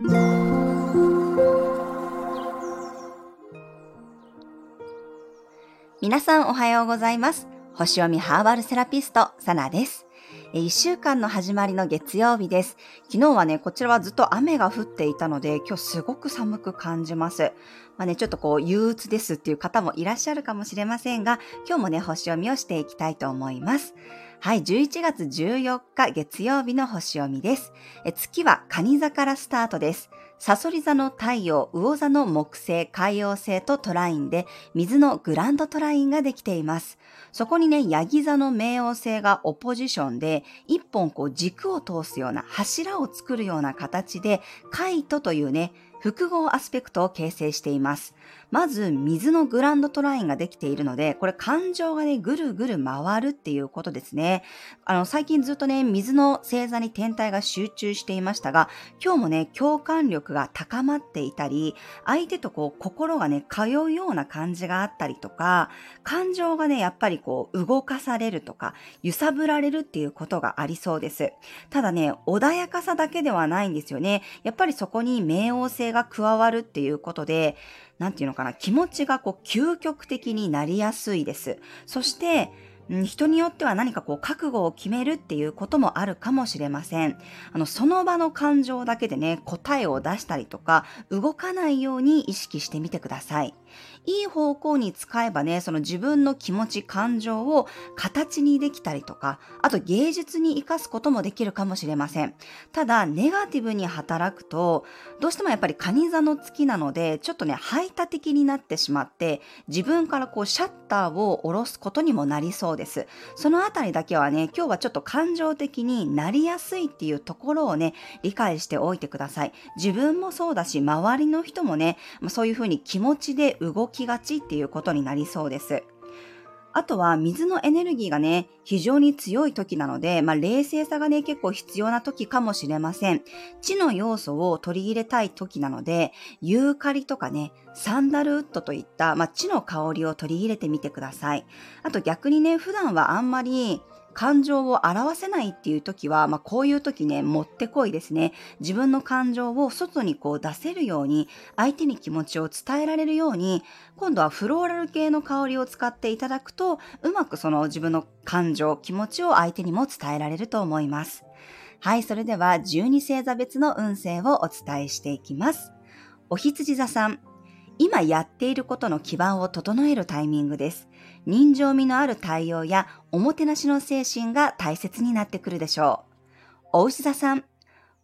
皆さんおはようございます。星読みハーバルセラピスト、サナです。1週間の始まりの月曜日です。昨日はね、こちらはずっと雨が降っていたので、今日すごく寒く感じます。まあね、ちょっとこう、憂鬱ですっていう方もいらっしゃるかもしれませんが、今日もね、星読みをしていきたいと思います。はい、11月14日月曜日の星読みです。月は蟹座からスタートです。サソリ座の太陽、魚座の木星、海王星とトラインで、水のグランドトラインができています。そこにね、ヤギ座の冥王星がオポジションで、一本こう軸を通すような柱を作るような形で、カイトというね、複合アスペクトを形成しています。まず、水のグランドトラインができているので、これ感情がね、ぐるぐる回るっていうことですね。あの、最近ずっとね、水の星座に天体が集中していましたが、今日もね、共感力が高まっていたり、相手とこう、心がね、通うような感じがあったりとか、感情がね、やっぱりこう、動かされるとか、揺さぶられるっていうことがありそうです。ただね、穏やかさだけではないんですよね。やっぱりそこに冥王星が加わるっていうことで、なんていうのかな、気持ちがこう究極的になりやすいです。そして、人によっては何かこう覚悟を決めるっていうこともあるかもしれません。あの、その場の感情だけでね、答えを出したりとか、動かないように意識してみてください。いい方向に使えばね、その自分の気持ち、感情を形にできたりとか、あと芸術に活かすこともできるかもしれません。ただ、ネガティブに働くと、どうしてもやっぱり蟹座の月なので、ちょっとね、排他的になってしまって、自分からこうシャッターを下ろすことにもなりそうです。そのあたりだけはね、今日はちょっと感情的になりやすいっていうところをね、理解しておいてください。自分もそうだし、周りの人もね、そういうふうに気持ちで動きがちっていうことになりそうです。あとは水のエネルギーがね、非常に強い時なので、まあ、冷静さがね、結構必要な時かもしれません。地の要素を取り入れたい時なので、ユーカリとかね、サンダルウッドといった、まあ、地の香りを取り入れてみてください。あと逆にね、普段はあんまり感情を表せないっていう時は、まあ、こういう時ね、もってこいですね。自分の感情を外にこう出せるように、相手に気持ちを伝えられるように、今度はフローラル系の香りを使っていただくと、うまくその自分の感情、気持ちを相手にも伝えられると思います。はい、それでは12星座別の運勢をお伝えしていきます。お羊座さん、今やっていることの基盤を整えるタイミングです。人情味のある対応やおもてなしの精神が大切になってくるでしょう。お牛座さん、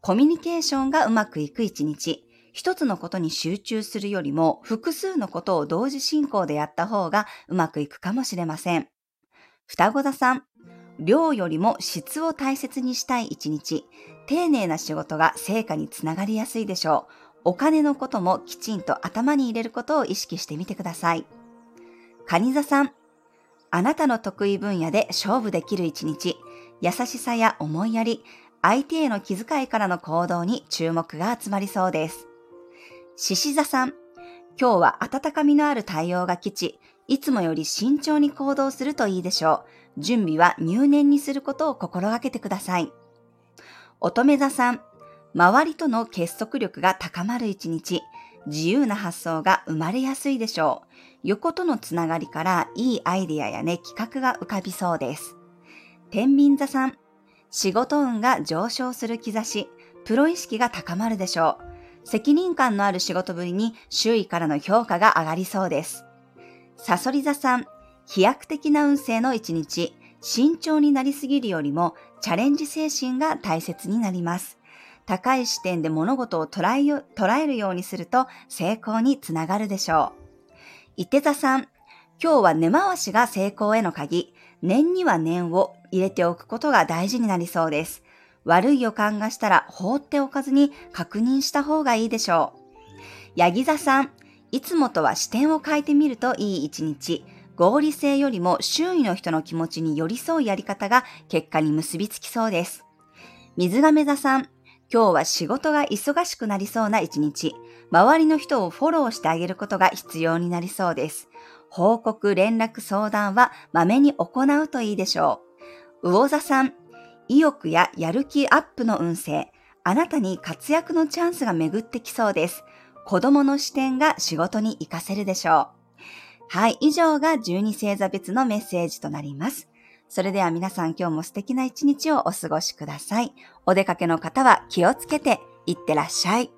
コミュニケーションがうまくいく一日。一つのことに集中するよりも複数のことを同時進行でやった方がうまくいくかもしれません。双子座さん、量よりも質を大切にしたい一日。丁寧な仕事が成果につながりやすいでしょう。お金のこともきちんと頭に入れることを意識してみてください。カニ座さん、あなたの得意分野で勝負できる一日、優しさや思いやり、相手への気遣いからの行動に注目が集まりそうです。獅子座さん、今日は温かみのある対応が基地、いつもより慎重に行動するといいでしょう。準備は入念にすることを心がけてください。乙女座さん、周りとの結束力が高まる一日、自由な発想が生まれやすいでしょう。横とのつながりからいいアイディアやね、企画が浮かびそうです。天秤座さん、仕事運が上昇する兆し、プロ意識が高まるでしょう。責任感のある仕事ぶりに周囲からの評価が上がりそうです。サソリ座さん、飛躍的な運勢の一日、慎重になりすぎるよりもチャレンジ精神が大切になります。高い視点で物事を捉え捉えるようにすると成功につながるでしょう。伊手座さん、今日は根回しが成功への鍵。念には念を入れておくことが大事になりそうです。悪い予感がしたら放っておかずに確認した方がいいでしょう。ヤギ座さん、いつもとは視点を変えてみるといい一日。合理性よりも周囲の人の気持ちに寄り添うやり方が結果に結びつきそうです。水亀座さん、今日は仕事が忙しくなりそうな一日。周りの人をフォローしてあげることが必要になりそうです。報告、連絡、相談はまめに行うといいでしょう。魚座さん、意欲ややる気アップの運勢。あなたに活躍のチャンスが巡ってきそうです。子供の視点が仕事に活かせるでしょう。はい、以上が12星座別のメッセージとなります。それでは皆さん今日も素敵な一日をお過ごしください。お出かけの方は気をつけていってらっしゃい。